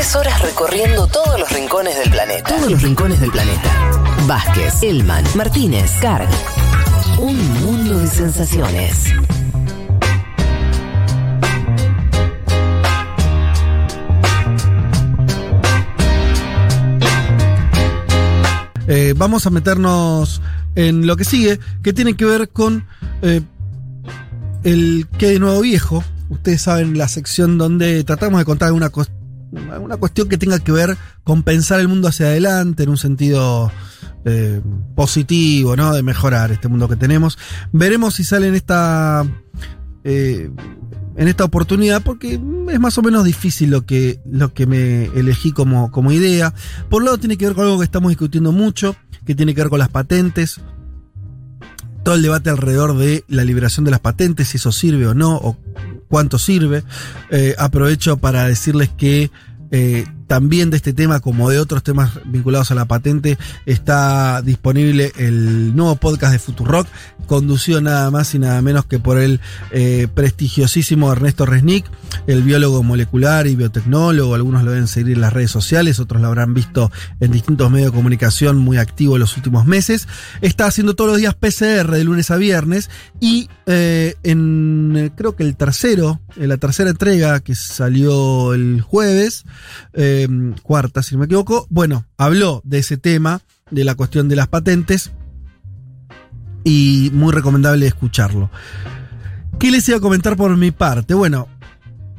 Tres horas recorriendo todos los rincones del planeta. Todos los rincones del planeta. Vázquez, Elman, Martínez, Carg. Un mundo de sensaciones. Eh, vamos a meternos en lo que sigue, que tiene que ver con eh, el que de nuevo viejo. Ustedes saben la sección donde tratamos de contar alguna, alguna cuestión que tenga que ver con pensar el mundo hacia adelante en un sentido eh, positivo, ¿no? De mejorar este mundo que tenemos. Veremos si sale en esta en esta oportunidad porque es más o menos difícil lo que, lo que me elegí como, como idea. Por un lado tiene que ver con algo que estamos discutiendo mucho, que tiene que ver con las patentes. Todo el debate alrededor de la liberación de las patentes, si eso sirve o no, cuánto sirve. Eh, aprovecho para decirles que eh, también de este tema, como de otros temas vinculados a la patente, está disponible el nuevo podcast de Futurock, conducido nada más y nada menos que por el eh, prestigiosísimo Ernesto Resnick, el biólogo molecular y biotecnólogo. Algunos lo deben seguir en las redes sociales, otros lo habrán visto en distintos medios de comunicación muy activo en los últimos meses. Está haciendo todos los días PCR de lunes a viernes y eh, en creo que el tercero, en la tercera entrega que salió el jueves, eh, Em, cuarta, si no me equivoco, bueno, habló de ese tema, de la cuestión de las patentes, y muy recomendable escucharlo. ¿Qué les iba a comentar por mi parte? Bueno,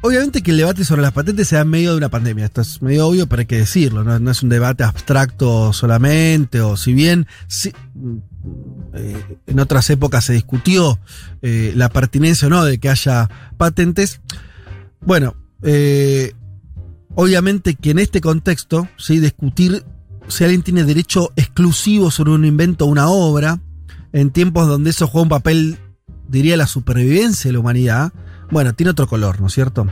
obviamente que el debate sobre las patentes se da en medio de una pandemia, esto es medio obvio, pero hay que decirlo, no, es un debate abstracto solamente, o si bien eh, en otras épocas se discutió eh, la pertinencia o no de que haya patentes, bueno, eh, obviamente que en este contexto, ¿sí? discutir si alguien tiene derecho exclusivo sobre un invento o una obra, en tiempos donde eso juega un papel, diría, la supervivencia de la humanidad, bueno, tiene otro color, ¿no es cierto?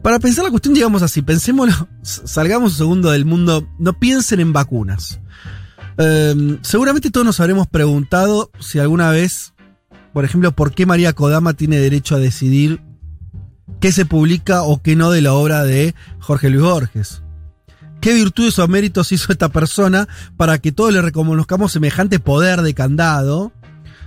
Para pensar la cuestión, digamos así, pensémoslo, salgamos un segundo del mundo, no piensen en vacunas. Em, seguramente todos nos habremos preguntado si alguna vez, por ejemplo, por qué María Kodama tiene derecho a decidir qué se publica o qué no de la obra de Jorge Luis Borges. ¿Qué virtudes o méritos hizo esta persona para que todos le reconozcamos semejante poder de candado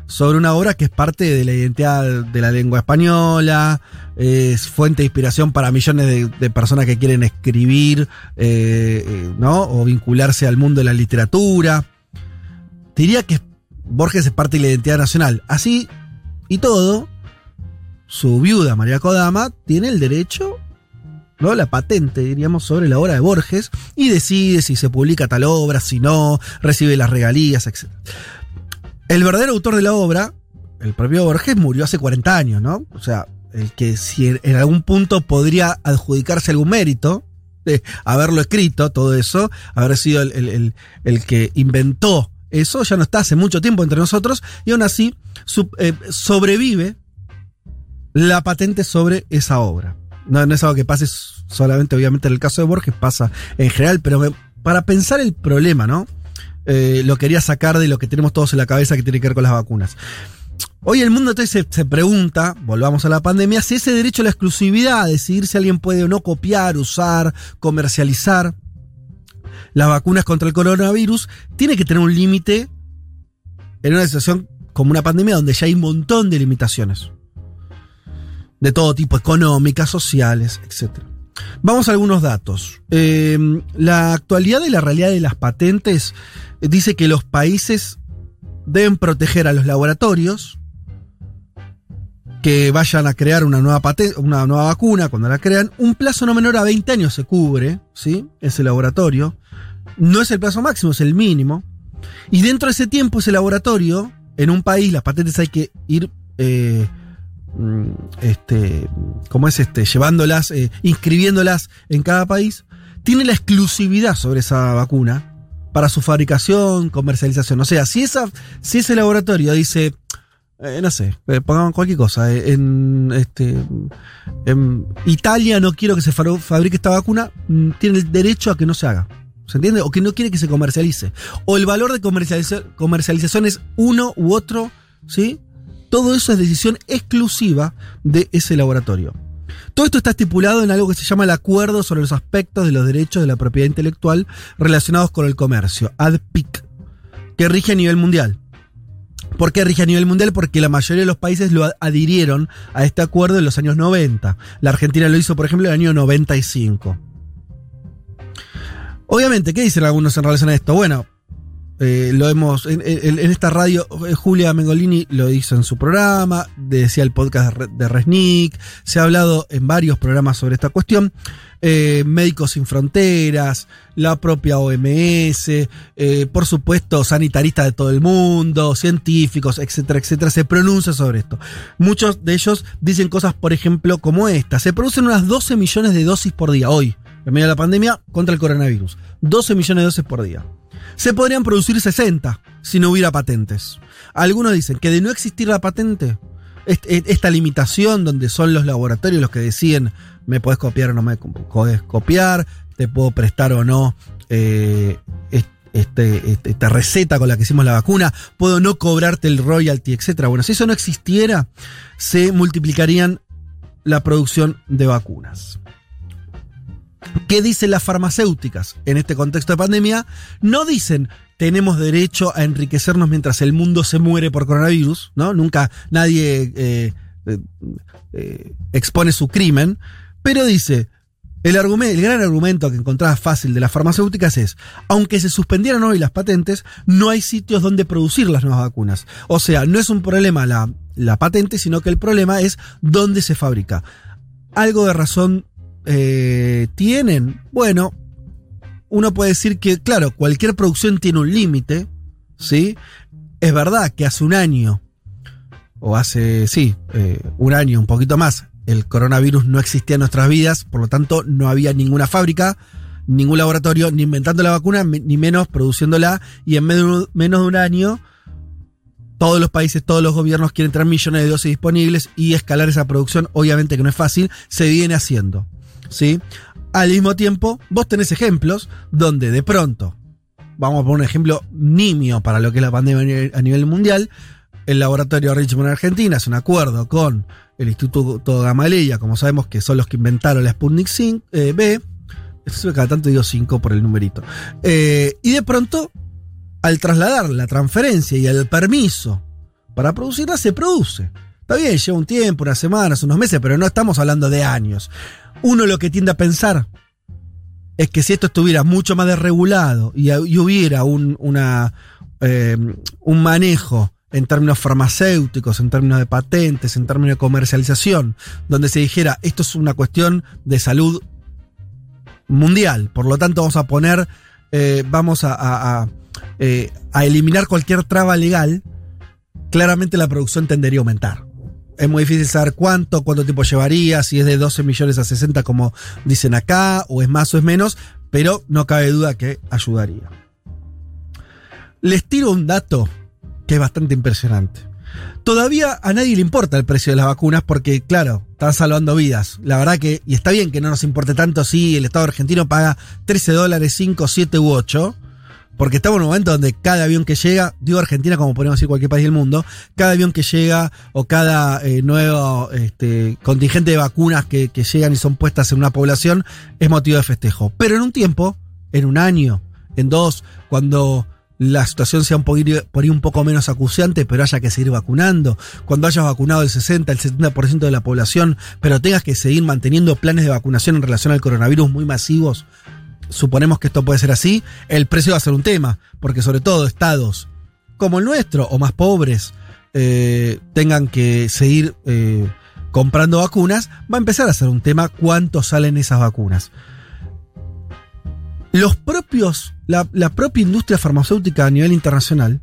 sobre una obra que es parte de la identidad de la lengua española, es fuente de inspiración para millones de, personas que quieren escribir eh, eh, ¿no? o vincularse al mundo de la literatura? Diría que Borges es parte de la identidad nacional. Así y todo, su viuda, María Kodama, tiene el derecho, ¿no? la patente, diríamos, sobre la obra de Borges y decide si se publica tal obra, si no, recibe las regalías, etc. El verdadero autor de la obra, el propio Borges, murió hace 40 años, ¿no? O sea, el que si en algún punto podría adjudicarse algún mérito de haberlo escrito, todo eso, haber sido el, que inventó eso, ya no está hace mucho tiempo entre nosotros, y aún así eh, sobrevive la patente sobre esa obra. No, es algo que pase solamente, obviamente, en el caso de Borges, pasa en general, pero para pensar el problema, ¿no? Eh, lo quería sacar de lo que tenemos todos en la cabeza que tiene que ver con las vacunas. Hoy el mundo entonces se, pregunta, volvamos a la pandemia, si ese derecho a la exclusividad, a decidir si alguien puede o no copiar, usar, comercializar las vacunas contra el coronavirus, tiene que tener un límite en una situación como una pandemia donde ya hay un montón de limitaciones de todo tipo, económicas, sociales, etc. Vamos a algunos datos. Eh, la actualidad de la realidad de las patentes dice que los países deben proteger a los laboratorios que vayan a crear una nueva, una nueva vacuna cuando la crean. Un plazo no menor a 20 años se cubre, ¿sí? Ese laboratorio. No es el plazo máximo, es el mínimo. Y dentro de ese tiempo, ese laboratorio, en un país, las patentes hay que ir eh, este, ¿cómo es este? Llevándolas, eh, inscribiéndolas en cada país, tiene la exclusividad sobre esa vacuna para su fabricación, comercialización. O sea, si, esa, si ese laboratorio dice, eh, no sé, eh, pongamos cualquier cosa, en, este, en Italia no quiero que se fabrique esta vacuna, mm, tiene el derecho a que no se haga. ¿Se entiende? O que no quiere que se comercialice. O el valor de comercialización es uno u otro, ¿sí? Todo eso es decisión exclusiva de ese laboratorio. Todo esto está estipulado en algo que se llama el Acuerdo sobre los aspectos de los derechos de la propiedad intelectual relacionados con el comercio, ADPIC, que rige a nivel mundial. ¿Por qué rige a nivel mundial? Porque la mayoría de los países lo adhirieron a este acuerdo en los años 90. La Argentina lo hizo, por ejemplo, en el año 95. Obviamente, ¿qué dicen algunos en relación a esto? Bueno, eh, lo hemos. En, esta radio, eh, Julia Mengolini lo hizo en su programa, decía el podcast de Resnick, se ha hablado en varios programas sobre esta cuestión. Eh, Médicos Sin Fronteras, la propia OMS, por supuesto, sanitaristas de todo el mundo, científicos, etcétera, etcétera, se pronuncia sobre esto. Muchos de ellos dicen cosas, por ejemplo, como esta. Se producen unas 12 millones de dosis por día hoy, en medio de la pandemia, contra el coronavirus. 12 millones de dosis por día se podrían producir 60 si no hubiera patentes. Algunos dicen que de no existir la patente, esta limitación donde son los laboratorios los que deciden me puedes copiar o no me puedes copiar, te puedo prestar o no eh, este, este, esta receta con la que hicimos la vacuna, puedo no cobrarte el royalty, etc. Bueno, si eso no existiera, se multiplicarían la producción de vacunas. ¿Qué dicen las farmacéuticas en este contexto de pandemia? No dicen tenemos derecho a enriquecernos mientras el mundo se muere por coronavirus, ¿no? Nunca nadie eh, eh, eh, expone su crimen, pero dice, el, el gran argumento que encontraba fácil de las farmacéuticas es, aunque se suspendieran hoy las patentes, no hay sitios donde producir las nuevas vacunas. O sea, no es un problema la, la patente, sino que el problema es dónde se fabrica. Algo de razón eh, tienen? Bueno, uno puede decir que, claro, cualquier producción tiene un límite, ¿sí? Es verdad que hace un año, o hace, sí, eh, un año, un poquito más, el coronavirus no existía en nuestras vidas, por lo tanto no había ninguna fábrica, ningún laboratorio, ni inventando la vacuna, ni menos produciéndola, y en menos de un año todos los países, todos los gobiernos quieren tener millones de dosis disponibles y escalar esa producción, obviamente que no es fácil, se viene haciendo. ¿Sí? Al mismo tiempo, vos tenés ejemplos donde de pronto, vamos a poner un ejemplo nimio para lo que es la pandemia a nivel mundial, el laboratorio Richmond Argentina hace un acuerdo con el Instituto Gamaleya, como sabemos que son los que inventaron la Sputnik eh, B, cada tanto digo 5 por el numerito, eh, y de pronto, al trasladar la transferencia y el permiso para producirla, se produce. Está bien, lleva un tiempo, unas semanas, unos meses, pero no estamos hablando de años. Uno lo que tiende a pensar es que si esto estuviera mucho más desregulado y, hubiera un, eh, un manejo en términos farmacéuticos, en términos de patentes, en términos de comercialización, donde se dijera esto es una cuestión de salud mundial, por lo tanto vamos a poner, eh, vamos a, eh, a eliminar cualquier traba legal, claramente la producción tendería a aumentar es muy difícil saber cuánto, cuánto tiempo llevaría, si es de 12 millones a 60 como dicen acá, o es más o es menos, pero no cabe duda que ayudaría. Les tiro un dato que es bastante impresionante. Todavía a nadie le importa el precio de las vacunas porque, claro, están salvando vidas. La verdad que, y está bien que no nos importe tanto si el Estado argentino paga 13 dólares, 5, 7 u 8, porque estamos en un momento donde cada avión que llega, digo Argentina como podemos decir cualquier país del mundo, cada avión que llega o cada eh, nuevo este, contingente de vacunas que, llegan y son puestas en una población es motivo de festejo. Pero en un tiempo, en un año, en dos, cuando la situación sea un poquito, un poco menos acuciante, pero haya que seguir vacunando, cuando hayas vacunado el 60, el 70% de la población, pero tengas que seguir manteniendo planes de vacunación en relación al coronavirus muy masivos, suponemos que esto puede ser así, el precio va a ser un tema, porque sobre todo estados como el nuestro o más pobres eh, tengan que seguir eh, comprando vacunas, va a empezar a ser un tema cuánto salen esas vacunas. Los propios, la, la propia industria farmacéutica a nivel internacional,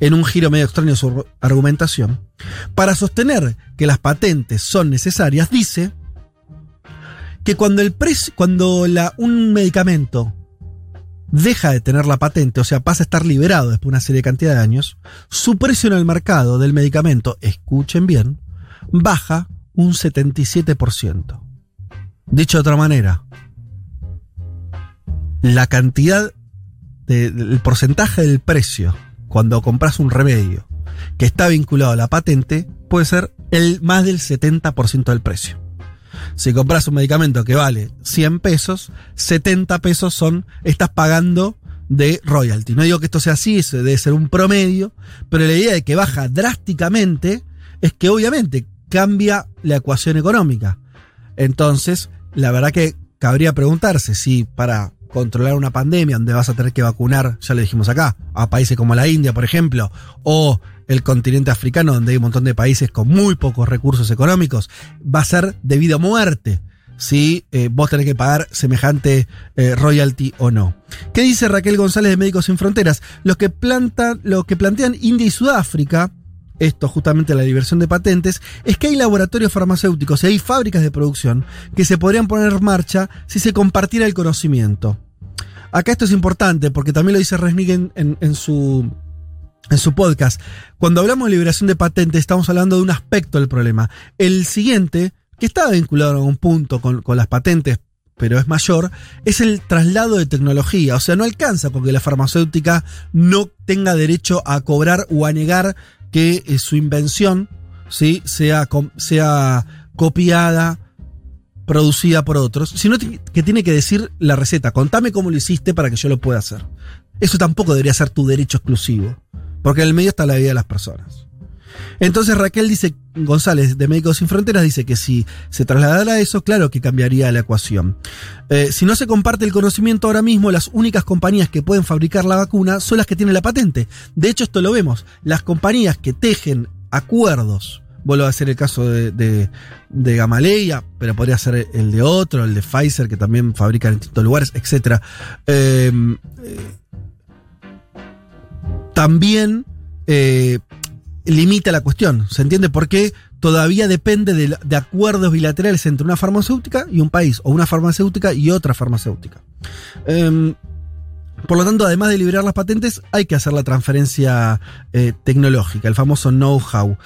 en un giro medio extraño de su argumentación, para sostener que las patentes son necesarias, dice que cuando, el cuando la, un medicamento deja de tener la patente, o sea, pasa a estar liberado después de una serie de cantidad de años, su precio en el mercado del medicamento, escuchen bien, baja un 77%. Dicho de otra manera, la cantidad, del porcentaje del precio cuando compras un remedio que está vinculado a la patente puede ser el más del 70% del precio. Si compras un medicamento que vale 100 pesos, 70 pesos son, estás pagando de royalty. No digo que esto sea así, eso debe ser un promedio, pero la idea de que baja drásticamente es que obviamente cambia la ecuación económica. Entonces, la verdad que cabría preguntarse si para controlar una pandemia donde vas a tener que vacunar, ya lo dijimos acá, a países como la India, por ejemplo, o el continente africano, donde hay un montón de países con muy pocos recursos económicos, va a ser de vida o muerte si eh, vos tenés que pagar semejante eh, royalty o no. ¿Qué dice Raquel González de Médicos Sin Fronteras? Los que, plantan, lo que plantean India y Sudáfrica, esto justamente la diversión de patentes, es que hay laboratorios farmacéuticos y hay fábricas de producción que se podrían poner en marcha si se compartiera el conocimiento. Acá esto es importante porque también lo dice Resnick en, su, en su podcast. Cuando hablamos de liberación de patentes estamos hablando de un aspecto del problema. El siguiente, que está vinculado a un punto con, con las patentes, pero es mayor, es el traslado de tecnología. O sea, no alcanza con que la farmacéutica no tenga derecho a cobrar o a negar que eh, su invención ¿sí? sea, sea copiada, producida por otros, sino que tiene que decir la receta, contame cómo lo hiciste para que yo lo pueda hacer. Eso tampoco debería ser tu derecho exclusivo, porque en el medio está la vida de las personas. Entonces Raquel dice, González de Médicos Sin Fronteras dice que si se trasladara eso, claro que cambiaría la ecuación. Eh, si no se comparte el conocimiento ahora mismo, las únicas compañías que pueden fabricar la vacuna son las que tienen la patente. De hecho, esto lo vemos. Las compañías que tejen acuerdos vuelvo a ser el caso de, de, Gamaleya, pero podría ser el de otro, el de Pfizer, que también fabrica en distintos lugares, etc. Em, eh, también eh, limita la cuestión. ¿Se entiende por qué todavía depende de, acuerdos bilaterales entre una farmacéutica y un país, o una farmacéutica y otra farmacéutica? Em, por lo tanto, además de liberar las patentes, hay que hacer la transferencia eh, tecnológica, el famoso know-how.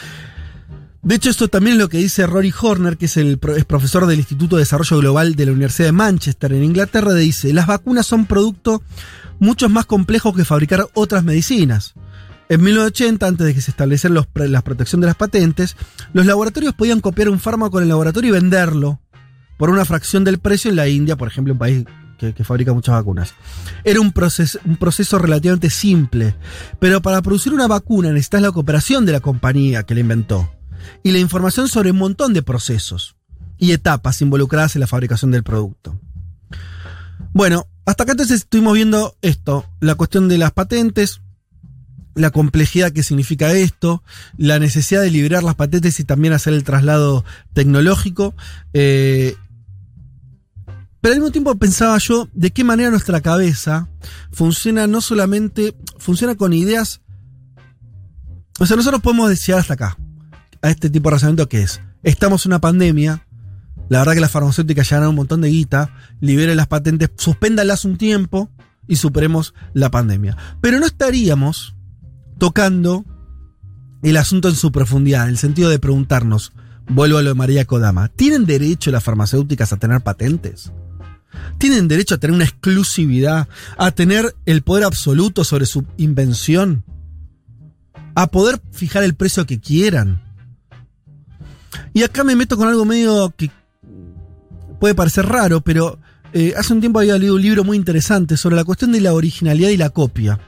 De hecho, esto también es lo que dice Rory Horner, que es el profesor del Instituto de Desarrollo Global de la Universidad de Manchester en Inglaterra, dice, las vacunas son producto mucho más complejos que fabricar otras medicinas. En 1980, antes de que se estableciera la protección de las patentes, los laboratorios podían copiar un fármaco en el laboratorio y venderlo por una fracción del precio en la India, por ejemplo, un país que, fabrica muchas vacunas. Era un un proceso relativamente simple, pero para producir una vacuna necesitas la cooperación de la compañía que la inventó y la información sobre un montón de procesos y etapas involucradas en la fabricación del producto. Bueno, hasta acá entonces estuvimos viendo esto, la cuestión de las patentes, la complejidad que significa esto, la necesidad de liberar las patentes y también hacer el traslado tecnológico. Eh, pero al mismo tiempo pensaba yo de qué manera nuestra cabeza funciona no solamente, funciona con ideas. O sea, nosotros podemos decir hasta acá, a este tipo de razonamiento que es, estamos en una pandemia, la verdad que las farmacéuticas ya un montón de guita, liberen las patentes, suspéndalas un tiempo y superemos la pandemia. Pero no estaríamos tocando el asunto en su profundidad, en el sentido de preguntarnos, vuelvo a lo de María Kodama, ¿tienen derecho las farmacéuticas a tener patentes? ¿Tienen derecho a tener una exclusividad, a tener el poder absoluto sobre su invención? ¿A poder fijar el precio que quieran? Y acá me meto con algo medio que puede parecer raro, pero eh, hace un tiempo había leído un libro muy interesante sobre la cuestión de la originalidad y la copia.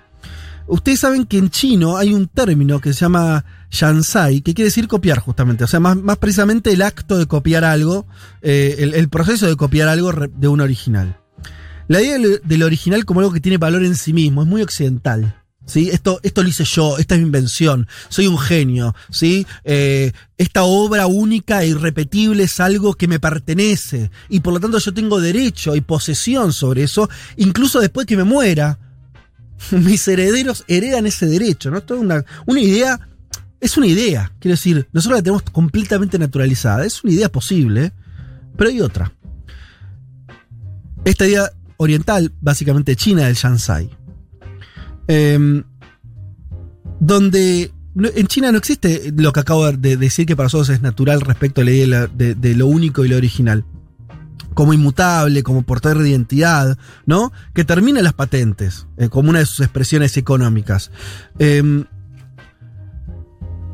Ustedes saben que en chino hay un término que se llama shansai, que quiere decir copiar justamente, o sea, más, más precisamente el acto de copiar algo, eh, el, proceso de copiar algo de un original. La idea del original como algo que tiene valor en sí mismo es muy occidental. ¿Sí? Esto, esto lo hice yo, esta es mi invención, soy un genio, ¿sí? Eh, esta obra única e irrepetible es algo que me pertenece y por lo tanto yo tengo derecho y posesión sobre eso, incluso después que me muera. mis herederos heredan ese derecho, ¿no? Es una, una idea, es una idea, quiero decir, nosotros la tenemos completamente naturalizada, es una idea posible, pero hay otra. Esta idea oriental, básicamente china del Shansai, em, donde en China no existe lo que acabo de decir que para nosotros es natural respecto a la idea de lo único y lo original como inmutable, como portador de identidad, ¿no? Que termina las patentes, eh, como una de sus expresiones económicas. Em,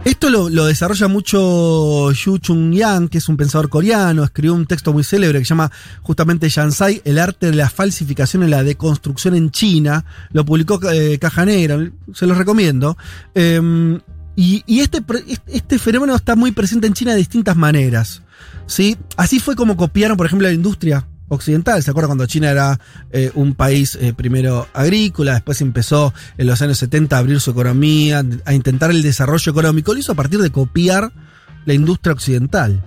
Esto lo, desarrolla mucho Yu Chung Yang, que es un pensador coreano, escribió un texto muy célebre que se llama justamente Shansai, el arte de la falsificación y la deconstrucción en China. Lo publicó eh, Caja Negra, se los recomiendo. Eh, y, este, este fenómeno está muy presente en China de distintas maneras. ¿Sí? Así fue como copiaron, por ejemplo, la industria occidental. ¿Se acuerdan cuando China era eh, un país eh, primero agrícola, después empezó en los años 70 a abrir su economía, a intentar el desarrollo económico? Lo hizo a partir de copiar la industria occidental.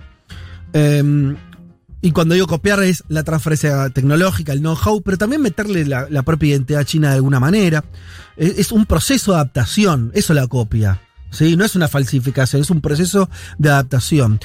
Eh, y cuando digo copiar es la transferencia tecnológica, el know-how, pero también meterle la, propia identidad china de alguna manera. Es, es un proceso de adaptación, eso la copia. ¿sí? No es una falsificación, es un proceso de adaptación.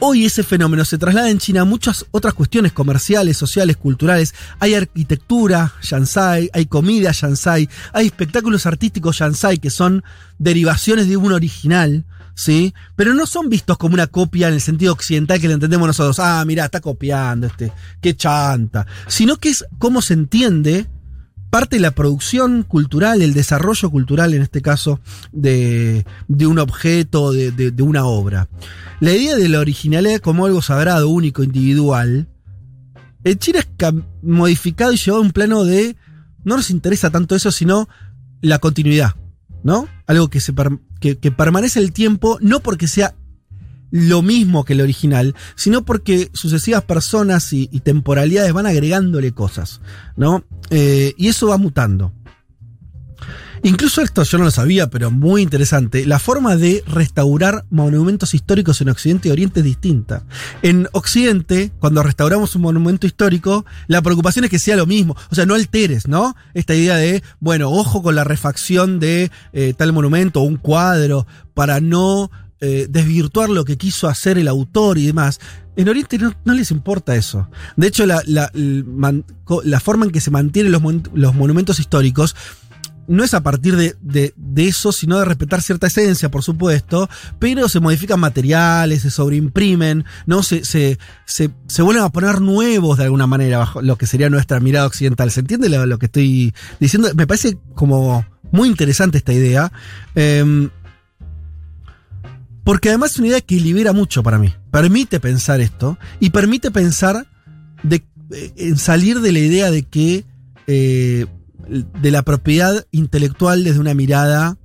Hoy ese fenómeno se traslada en China a muchas otras cuestiones comerciales, sociales, culturales. Hay arquitectura Shansai, hay comida Shansai, hay espectáculos artísticos Shansai que son derivaciones de un original, ¿sí? Pero no son vistos como una copia en el sentido occidental que lo entendemos nosotros. Ah, mira, está copiando este, qué chanta. Sino que es cómo se entiende parte de la producción cultural, el desarrollo cultural, en este caso, de, de un objeto, de, de, una obra. La idea de la originalidad como algo sagrado, único, individual, en China es modificado y llevado a un plano de. No nos interesa tanto eso, sino la continuidad, ¿no? Algo que, se que permanece el tiempo, no porque sea lo mismo que el original, sino porque sucesivas personas y, temporalidades van agregándole cosas, ¿no? Eh, y eso va mutando. Incluso esto yo no lo sabía, pero muy interesante. La forma de restaurar monumentos históricos en Occidente y Oriente es distinta. En Occidente, cuando restauramos un monumento histórico, la preocupación es que sea lo mismo. O sea, no alteres, ¿no? Esta idea de, bueno, ojo con la refacción de eh, tal monumento o un cuadro para no eh, desvirtuar lo que quiso hacer el autor y demás. En Oriente no, les importa eso. De hecho, la, la- la forma en que se mantienen los, los monumentos históricos no es a partir de, de- eso, sino de respetar cierta esencia, por supuesto, pero se modifican materiales, se sobreimprimen, ¿no? Se, se, se, se vuelven a poner nuevos de alguna manera bajo lo que sería nuestra mirada occidental. ¿Se entiende lo, lo que estoy diciendo? Me parece como muy interesante esta idea. Em, porque además es una idea que libera mucho para mí. Permite pensar esto y permite pensar eh, en salir de la idea de que eh, de la propiedad intelectual desde una mirada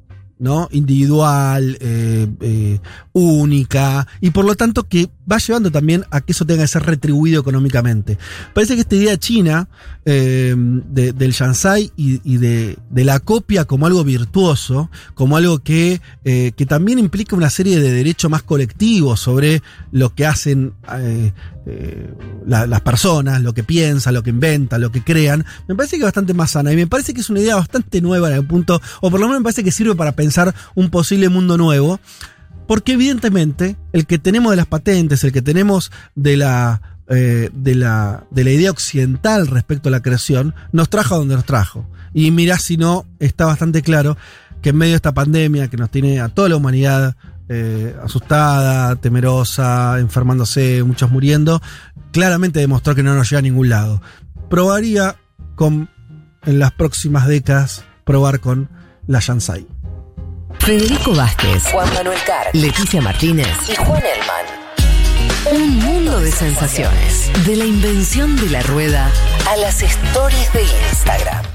¿no? individual, eh, eh, única, y por lo tanto que va llevando también a que eso tenga que ser retribuido económicamente. Parece que esta idea china eh, de- del Shansai y, y de, de la copia como algo virtuoso, como algo que, que también implica una serie de derechos más colectivos sobre lo que hacen eh, la- las personas, lo que piensan, lo que inventan, lo que crean, me parece que es bastante más sana y me parece que es una idea bastante nueva en el punto, o por lo menos me parece que sirve para pensar un posible mundo nuevo, porque evidentemente el que tenemos de las patentes, el que tenemos de la, eh, de la, de la idea occidental respecto a la creación, nos trajo a donde nos trajo. Y mirá si no, está bastante claro que en medio de esta pandemia que nos tiene a toda la humanidad eh, asustada, temerosa, enfermándose, muchos muriendo, claramente demostró que no nos lleva a ningún lado. Probaría con, en las próximas décadas, probar con la Shansai. Federico Vázquez, Juan Manuel Carr Leticia Martínez. y Juan Elman. Un mundo de sensaciones. De la invención de la rueda A las stories de Instagram.